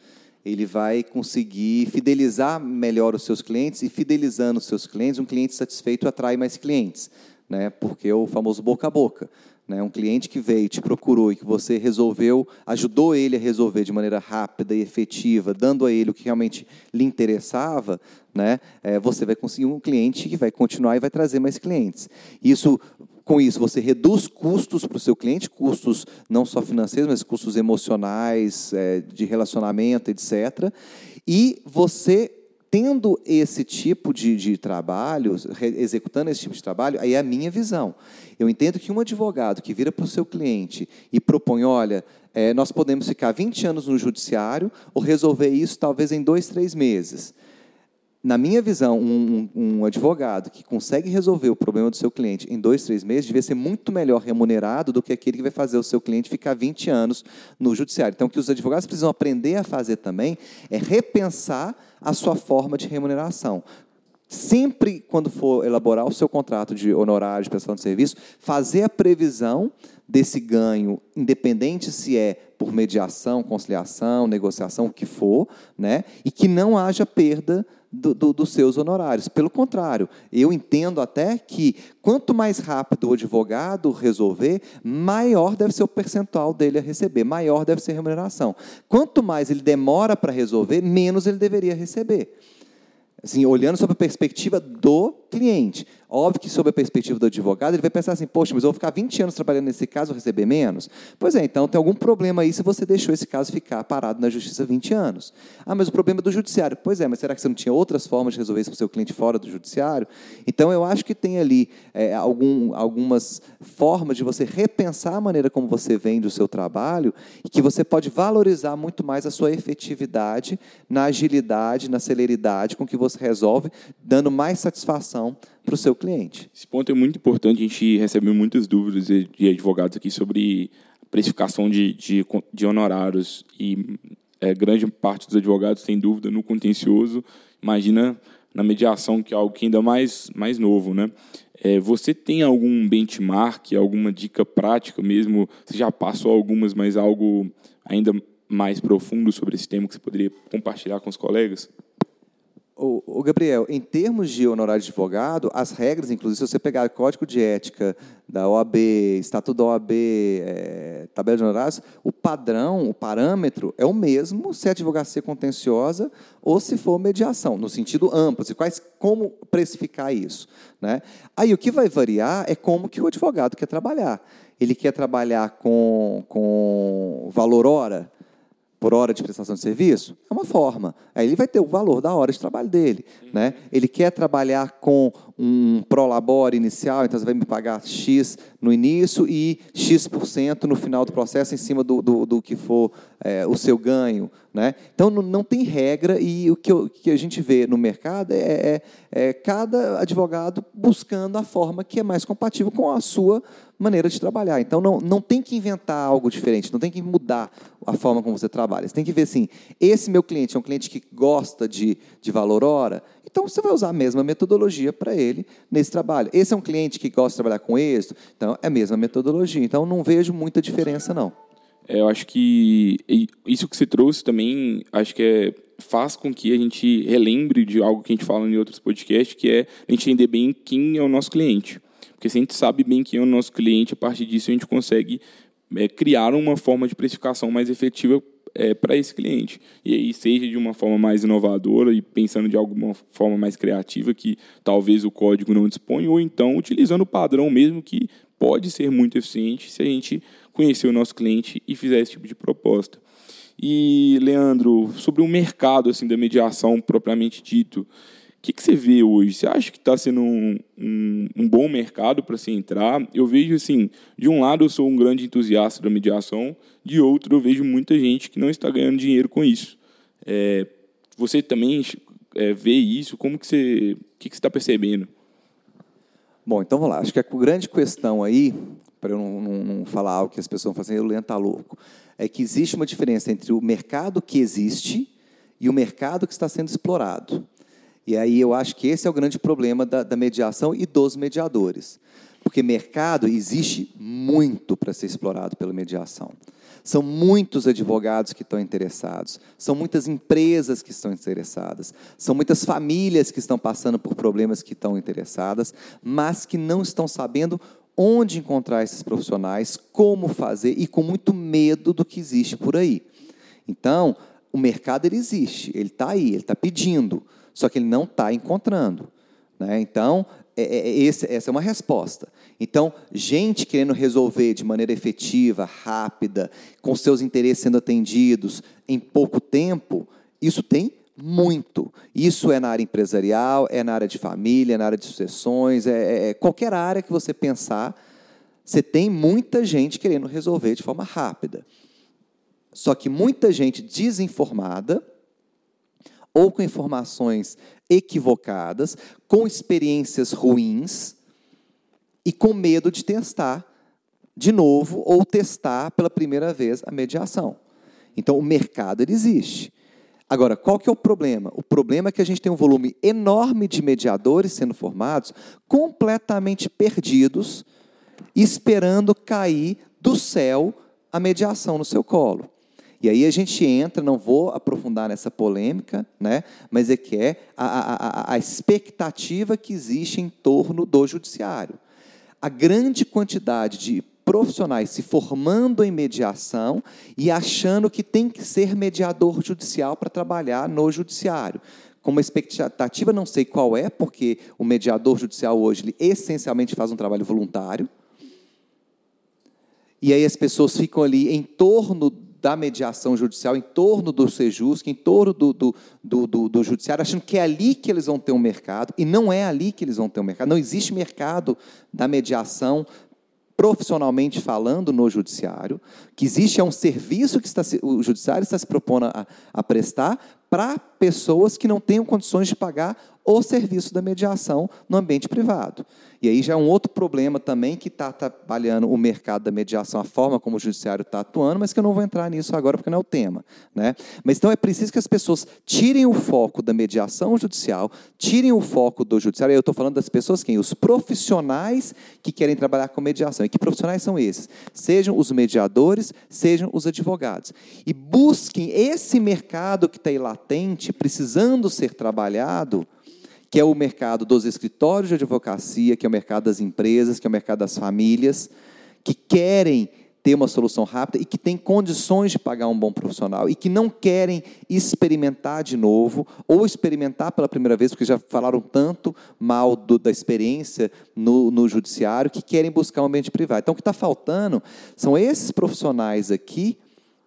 ele vai conseguir fidelizar melhor os seus clientes e fidelizando os seus clientes, um cliente satisfeito atrai mais clientes, né? Porque é o famoso boca a boca, né? Um cliente que veio, te procurou e que você resolveu, ajudou ele a resolver de maneira rápida e efetiva, dando a ele o que realmente lhe interessava, né? É, você vai conseguir um cliente que vai continuar e vai trazer mais clientes. Isso com isso, você reduz custos para o seu cliente, custos não só financeiros, mas custos emocionais, é, de relacionamento, etc. E você, tendo esse tipo de, de trabalho, executando esse tipo de trabalho, aí é a minha visão. Eu entendo que um advogado que vira para o seu cliente e propõe, olha, é, nós podemos ficar 20 anos no judiciário ou resolver isso talvez em dois, três meses na minha visão, um, um, advogado que consegue resolver o problema do seu cliente em dois, três meses devia ser muito melhor remunerado do que aquele que vai fazer o seu cliente ficar 20 anos no judiciário. Então, o que os advogados precisam aprender a fazer também é repensar a sua forma de remuneração. Sempre, quando for elaborar o seu contrato de honorário de prestação de serviço, fazer a previsão desse ganho, independente se é por mediação, conciliação, negociação, o que for, né? e que não haja perda do, do, dos seus honorários. Pelo contrário, eu entendo até que quanto mais rápido o advogado resolver, maior deve ser o percentual dele a receber, maior deve ser a remuneração. Quanto mais ele demora para resolver, menos ele deveria receber. Assim, olhando sob a perspectiva do cliente. Óbvio que, sob a perspectiva do advogado, ele vai pensar assim: poxa, mas eu vou ficar 20 anos trabalhando nesse caso, vou receber menos? Pois é, então tem algum problema aí se você deixou esse caso ficar parado na justiça 20 anos. Ah, mas o problema é do judiciário. Pois é, mas será que você não tinha outras formas de resolver isso para o seu cliente fora do judiciário? Então, eu acho que tem ali é, algum, algumas formas de você repensar a maneira como você vende o seu trabalho e que você pode valorizar muito mais a sua efetividade na agilidade, na celeridade com que você resolve, dando mais satisfação para o seu cliente. Esse ponto é muito importante. A gente recebeu muitas dúvidas de advogados aqui sobre precificação de, de, de honorários e é, grande parte dos advogados tem dúvida no contencioso. Imagina na mediação, que é algo que ainda mais, mais novo. Né? É, você tem algum benchmark, alguma dica prática mesmo? Você já passou algumas, mas algo ainda mais profundo sobre esse tema que você poderia compartilhar com os colegas? O, Gabriel, em termos de honorário de advogado, as regras, inclusive, se você pegar Código de Ética da OAB, Estatuto da OAB, é, tabela de honorários, o padrão, o parâmetro é o mesmo se é advocacia contenciosa ou se for mediação, no sentido amplo, se quais, como precificar isso. Né? Aí o que vai variar é como que o advogado quer trabalhar. Ele quer trabalhar com, com valor hora, por hora de prestação de serviço? É uma forma. Aí ele vai ter o valor da hora de trabalho dele. Uhum. Né? Ele quer trabalhar com um prolabore inicial, então você vai me pagar X no início e X% no final do processo, em cima do, do, do que for é, o seu ganho. Né? Então, não, não, tem regra e o que, eu, que, a gente vê no mercado é, é, é cada advogado buscando a forma que é mais compatível com a sua maneira de trabalhar. Então, não, não tem que inventar algo diferente, não tem que mudar a forma como você trabalha. Você tem que ver assim, esse meu cliente é um cliente que gosta de, de valor hora, então você vai usar a mesma metodologia para ele nesse trabalho. Esse é um cliente que gosta de trabalhar com êxito, então é a mesma metodologia. Então, não vejo muita diferença, não. É, eu acho que isso que você trouxe também, acho que é, faz com que a gente relembre de algo que a gente fala em outros podcasts, que é a gente entender bem quem é o nosso cliente. Porque se a gente sabe bem quem é o nosso cliente, a partir disso a gente consegue é, criar uma forma de precificação mais efetiva é, para esse cliente. E aí, seja de uma forma mais inovadora e pensando de alguma forma mais criativa que talvez o código não dispõe, ou então utilizando o padrão mesmo que pode ser muito eficiente se a gente conhecer o nosso cliente e fizer esse tipo de proposta. E, Leandro, sobre o mercado assim da mediação propriamente dito, que, que você vê hoje? Você acha que está sendo um, um, um, bom mercado para se entrar? Eu vejo assim, de um lado eu sou um grande entusiasta da mediação, de outro eu vejo muita gente que não está ganhando dinheiro com isso. É, você também é, vê isso? Como que você, o que, que você está percebendo? Bom, então vamos lá. Acho que a grande questão aí, para eu não, não, não, falar algo que as pessoas assim, o Leandro está louco, é que existe uma diferença entre o mercado que existe e o mercado que está sendo explorado. E aí eu acho que esse é o grande problema da, da mediação e dos mediadores. Porque mercado existe muito para ser explorado pela mediação. São muitos advogados que estão interessados, são muitas empresas que estão interessadas, são muitas famílias que estão passando por problemas que estão interessadas, mas que não estão sabendo onde encontrar esses profissionais, como fazer e com muito medo do que existe por aí. Então, o mercado ele existe, ele está aí, ele está pedindo só que ele não está encontrando. Né? Então, é, é, é, esse, essa é uma resposta. Então, gente querendo resolver de maneira efetiva, rápida, com seus interesses sendo atendidos em pouco tempo, isso tem muito. Isso é na área empresarial, é na área de família, é na área de sucessões, é, é, é qualquer área que você pensar, você tem muita gente querendo resolver de forma rápida. Só que muita gente desinformada ou com informações equivocadas, com experiências ruins e com medo de testar de novo ou testar pela primeira vez a mediação. Então, o mercado existe. Agora, qual que é o problema? O problema é que a gente tem um volume enorme de mediadores sendo formados, completamente perdidos, esperando cair do céu a mediação no seu colo. E aí a gente entra, não vou aprofundar nessa polêmica, né? mas é que é a, a, a expectativa que existe em torno do judiciário. A grande quantidade de profissionais se formando em mediação e achando que tem que ser mediador judicial para trabalhar no judiciário. Com uma expectativa, não sei qual é, porque o mediador judicial hoje ele essencialmente faz um trabalho voluntário. E aí as pessoas ficam ali em torno da mediação judicial, em torno do Sejusc, em torno do, do, do, do, do judiciário, achando que é ali que eles vão ter um mercado, e não é ali que eles vão ter um mercado. Não existe mercado da mediação profissionalmente falando no judiciário, que existe é um serviço que está, o judiciário está se propondo a, a prestar para pessoas que não tenham condições de pagar o serviço da mediação no ambiente privado. E aí já é um outro problema também que está trabalhando o mercado da mediação, a forma como o judiciário está atuando, mas que eu não vou entrar nisso agora porque não é o tema. Né? Mas então é preciso que as pessoas tirem o foco da mediação judicial, tirem o foco do judiciário. Eu estou falando das pessoas quem? Os profissionais que querem trabalhar com mediação. E que profissionais são esses? Sejam os mediadores, sejam os advogados. E busquem esse mercado que está aí latente, precisando ser trabalhado que é o mercado dos escritórios de advocacia, que é o mercado das empresas, que é o mercado das famílias, que querem ter uma solução rápida e que têm condições de pagar um bom profissional e que não querem experimentar de novo ou experimentar pela primeira vez, porque já falaram tanto mal do, da experiência no, no judiciário, que querem buscar um ambiente privado. Então, o que está faltando são esses profissionais aqui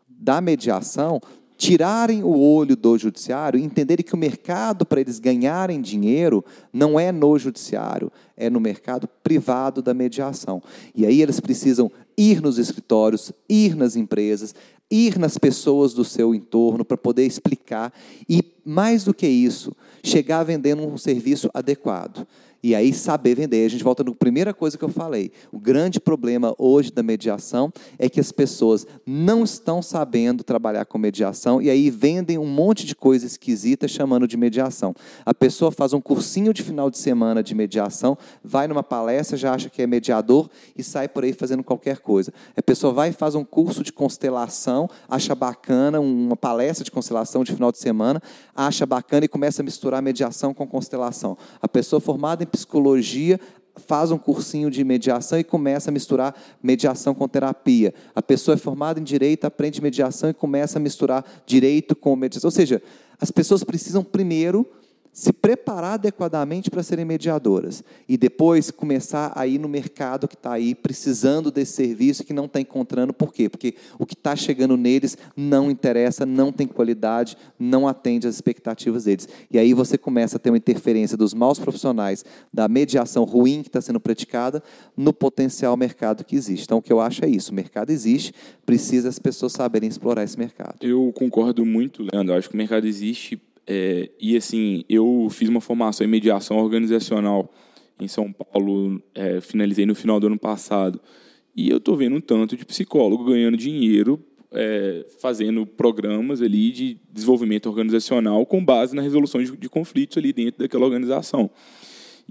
da mediação tirarem o olho do judiciário entenderem que o mercado para eles ganharem dinheiro não é no judiciário, é no mercado privado da mediação. E aí eles precisam ir nos escritórios, ir nas empresas, ir nas pessoas do seu entorno para poder explicar e mais do que isso, chegar vendendo um serviço adequado. E aí saber vender. A gente volta na primeira coisa que eu falei. O grande problema hoje da mediação é que as pessoas não estão sabendo trabalhar com mediação e aí vendem um monte de coisa esquisita chamando de mediação. A pessoa faz um cursinho de final de semana de mediação, vai numa palestra, já acha que é mediador e sai por aí fazendo qualquer coisa. A pessoa vai e faz um curso de constelação, acha bacana, uma palestra de constelação de final de semana, acha bacana e começa a misturar mediação com constelação. A pessoa formada em psicologia faz um cursinho de mediação e começa a misturar mediação com terapia. A pessoa é formada em direito, aprende mediação e começa a misturar direito com mediação. Ou seja, as pessoas precisam primeiro se preparar adequadamente para serem mediadoras e depois começar a ir no mercado que está aí precisando desse serviço que não está encontrando. Por quê? Porque o que está chegando neles não interessa, não tem qualidade, não atende às expectativas deles. E aí você começa a ter uma interferência dos maus profissionais, da mediação ruim que está sendo praticada, no potencial mercado que existe. Então, o que eu acho é isso: o mercado existe, precisa as pessoas saberem explorar esse mercado. Eu concordo muito, Leandro. Eu acho que o mercado existe é, e assim, eu fiz uma formação em mediação organizacional em São Paulo, é, finalizei no final do ano passado. E eu estou vendo um tanto de psicólogo ganhando dinheiro é, fazendo programas ali de desenvolvimento organizacional com base na resolução de, de, conflitos ali dentro daquela organização.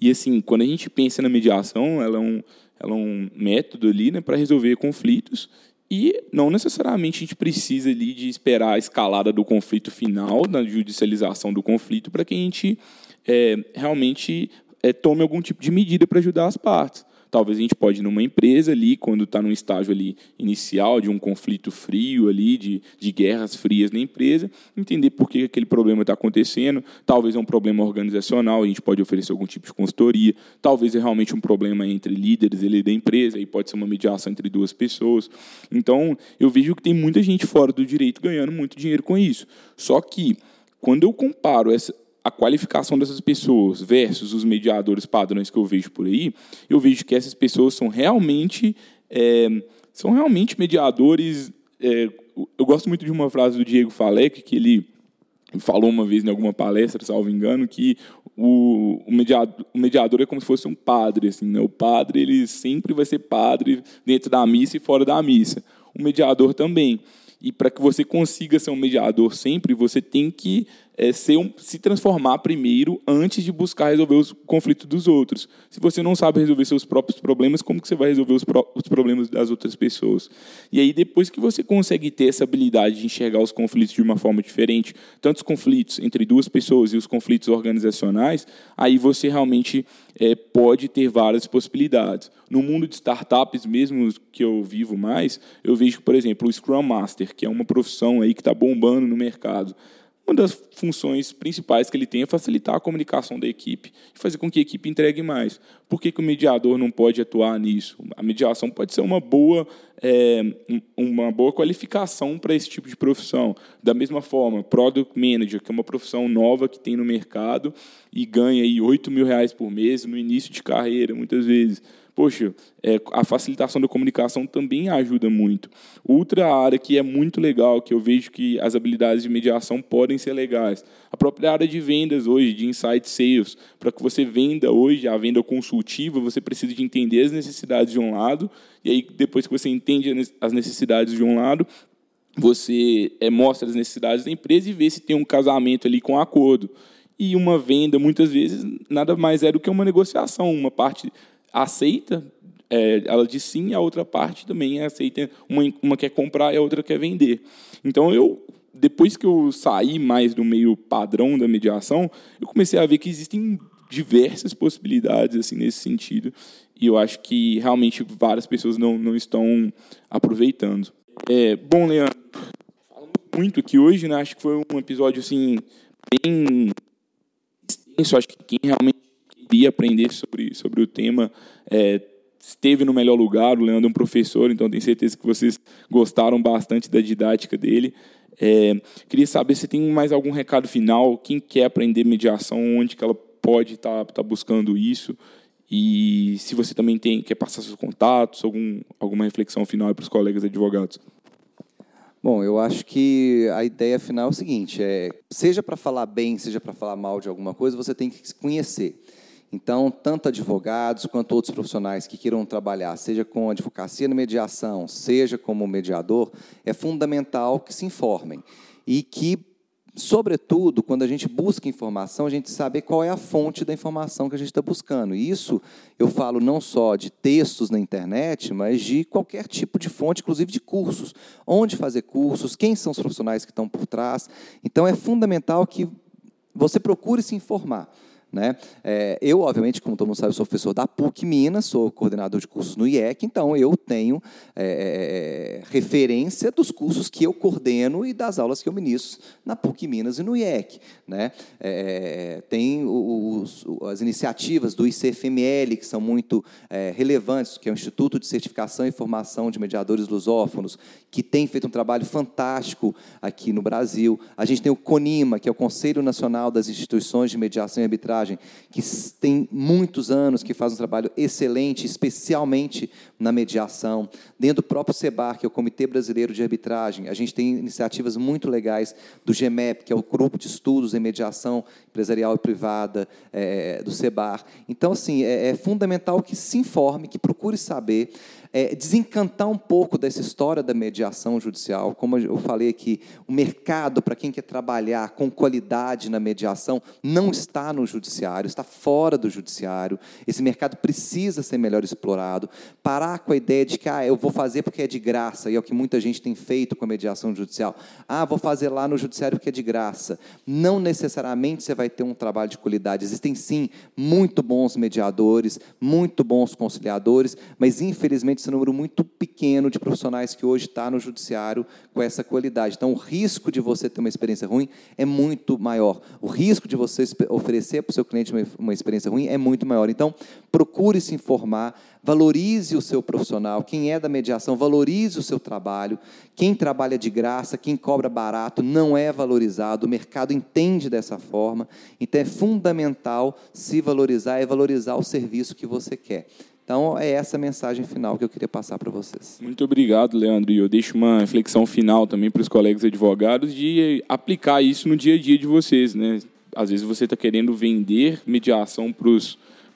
E assim, quando a gente pensa na mediação, ela é um, ela é um método ali né, para resolver conflitos e não necessariamente a gente precisa ali de esperar a escalada do conflito final, da judicialização do conflito, para que a gente é, realmente é, tome algum tipo de medida para ajudar as partes. Talvez a gente pode numa empresa ali, quando está no estágio ali inicial de um conflito frio ali, de, de guerras frias na empresa, entender por que aquele problema está acontecendo. Talvez é um problema organizacional, a gente pode oferecer algum tipo de consultoria. Talvez é realmente um problema entre líderes ali da empresa, aí pode ser uma mediação entre duas pessoas. Então, eu vejo que tem muita gente fora do direito ganhando muito dinheiro com isso. Só que, quando eu comparo essa, a qualificação dessas pessoas versus os mediadores padrões que eu vejo por aí, eu vejo que essas pessoas são realmente é, são realmente mediadores. É, eu gosto muito de uma frase do Diego Falec que ele falou uma vez em alguma palestra, salvo engano, que o, o, mediador, o mediador é como se fosse um padre, assim, né? O padre ele sempre vai ser padre dentro da missa e fora da missa. O mediador também. E para que você consiga ser um mediador sempre, você tem que é, ser um, se transformar primeiro antes de buscar resolver os conflitos dos outros. Se você não sabe resolver seus próprios problemas, como que você vai resolver os, os problemas das outras pessoas? E aí, depois que você consegue ter essa habilidade de enxergar os conflitos de uma forma diferente, tanto os conflitos entre duas pessoas e os conflitos organizacionais, aí você realmente é, pode ter várias possibilidades. No mundo de startups, mesmo que eu vivo mais, eu vejo, por exemplo, o Scrum Master, que é uma profissão aí que está bombando no mercado. Uma das funções principais que ele tem é facilitar a comunicação da equipe e fazer com que a equipe entregue mais. Por que, que o mediador não pode atuar nisso? A mediação pode ser uma boa, é, uma boa qualificação para esse tipo de profissão. Da mesma forma, Product Manager, que é uma profissão nova que tem no mercado e ganha aí 8 mil reais por mês no início de carreira, muitas vezes poxa, é, a facilitação da comunicação também ajuda muito. Outra área que é muito legal, que eu vejo que as habilidades de mediação podem ser legais. A própria área de vendas hoje, de insight sales. Para que você venda hoje, a venda consultiva, você precisa de entender as necessidades de um lado, e aí depois que você entende as necessidades de um lado, você é, mostra as necessidades da empresa e vê se tem um casamento ali com acordo. E uma venda, muitas vezes, nada mais é do que uma negociação. Uma parte aceita, é, ela diz sim, a outra parte também aceita, uma, uma quer comprar e a outra quer vender. Então, eu, depois que eu saí mais do meio padrão da mediação, eu comecei a ver que existem diversas possibilidades assim nesse sentido e eu acho que realmente várias pessoas não, não estão aproveitando. É, bom, Leandro, falamos muito aqui hoje, né? Acho que foi um episódio assim bem extenso. Acho que quem realmente queria aprender sobre, sobre o tema é, esteve no melhor lugar. O Leandro é um professor, então tenho certeza que vocês gostaram bastante da didática dele. É, queria saber se tem mais algum recado final. Quem quer aprender mediação, onde que ela pode estar tá, tá buscando isso? E se você também tem quer passar seus contatos, algum, alguma reflexão final para os colegas advogados. Bom, eu acho que a ideia final é o seguinte: é, seja para falar bem, seja para falar mal de alguma coisa, você tem que se conhecer. Então, tanto advogados quanto outros profissionais que queiram trabalhar, seja com advocacia na mediação, seja como mediador, é fundamental que se informem e que sobretudo, quando a gente busca informação, a gente saber qual é a fonte da informação que a gente está buscando. E isso eu falo não só de textos na internet, mas de qualquer tipo de fonte, inclusive de cursos. Onde fazer cursos, quem são os profissionais que estão por trás. Então, é fundamental que você procure se informar. Né? É, eu, obviamente, como todo mundo sabe, sou professor da PUC Minas, sou coordenador de cursos no IEC, então eu tenho é, é, referência dos cursos que eu coordeno e das aulas que eu ministro na PUC Minas e no IEC. Né? É, tem os, as iniciativas do ICFML, que são muito é, relevantes, que é o Instituto de Certificação e Formação de Mediadores Lusófonos, que tem feito um trabalho fantástico aqui no Brasil. A gente tem o CONIMA, que é o Conselho Nacional das Instituições de Mediação e Arbitragem, que tem muitos anos, que faz um trabalho excelente, especialmente na mediação. Dentro do próprio SEBAR, que é o Comitê Brasileiro de Arbitragem, a gente tem iniciativas muito legais do GEMEP, que é o Grupo de Estudos em Mediação Empresarial e Privada é, do SEBAR. Então, assim, é, é fundamental que se informe, que procure saber é, desencantar um pouco dessa história da mediação judicial. Como eu falei aqui, o mercado para quem quer trabalhar com qualidade na mediação não está no judiciário, está fora do judiciário. Esse mercado precisa ser melhor explorado. Parar com a ideia de que ah, eu vou fazer porque é de graça, e é o que muita gente tem feito com a mediação judicial. Ah, vou fazer lá no judiciário porque é de graça. Não necessariamente você vai ter um trabalho de qualidade. Existem sim muito bons mediadores, muito bons conciliadores, mas infelizmente esse número muito pequeno de profissionais que hoje está no judiciário com essa qualidade. Então, o risco de você ter uma experiência ruim é muito maior. O risco de você oferecer para o seu cliente uma, uma experiência ruim é muito maior. Então, procure se informar, valorize o seu profissional. Quem é da mediação, valorize o seu trabalho. Quem trabalha de graça, quem cobra barato, não é valorizado. O mercado entende dessa forma. Então, é fundamental se valorizar e valorizar o serviço que você quer. Então, é essa mensagem final que eu queria passar para vocês. Muito obrigado, Leandro. E eu deixo uma reflexão final também para os colegas advogados de aplicar isso no dia a dia de vocês. Né? Às vezes você está querendo vender mediação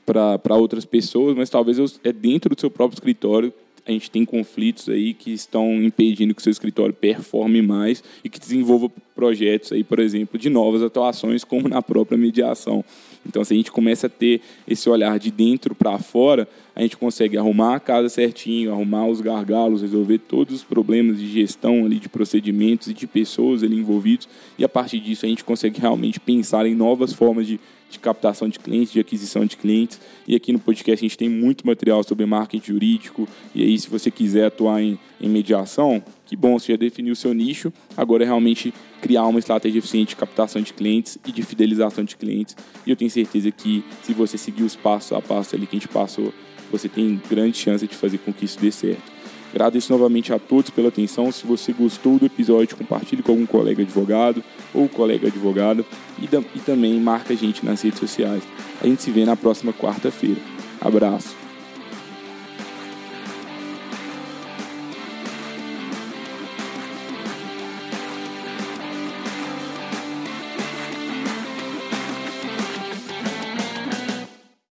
para outras pessoas, mas talvez é dentro do seu próprio escritório a gente tem conflitos aí que estão impedindo que o seu escritório performe mais e que desenvolva projetos aí, por exemplo, de novas atuações, como na própria mediação. Então, se a gente começa a ter esse olhar de dentro para fora, a gente consegue arrumar a casa certinho, arrumar os gargalos, resolver todos os problemas de gestão ali, de procedimentos e de pessoas ali envolvidos, e a partir disso a gente consegue realmente pensar em novas formas de de captação de clientes, de aquisição de clientes. E aqui no podcast a gente tem muito material sobre marketing jurídico. E aí, se você quiser atuar em, em mediação, que bom, você já definiu o seu nicho. Agora é realmente criar uma estratégia eficiente de captação de clientes e de fidelização de clientes. E eu tenho certeza que se você seguir os passos a passo ali que a gente passou, você tem grande chance de fazer com que isso dê certo. Agradeço novamente a todos pela atenção. Se você gostou do episódio, compartilhe com algum colega advogado ou colega advogada e, e também marca a gente nas redes sociais. A gente se vê na próxima quarta-feira. Abraço.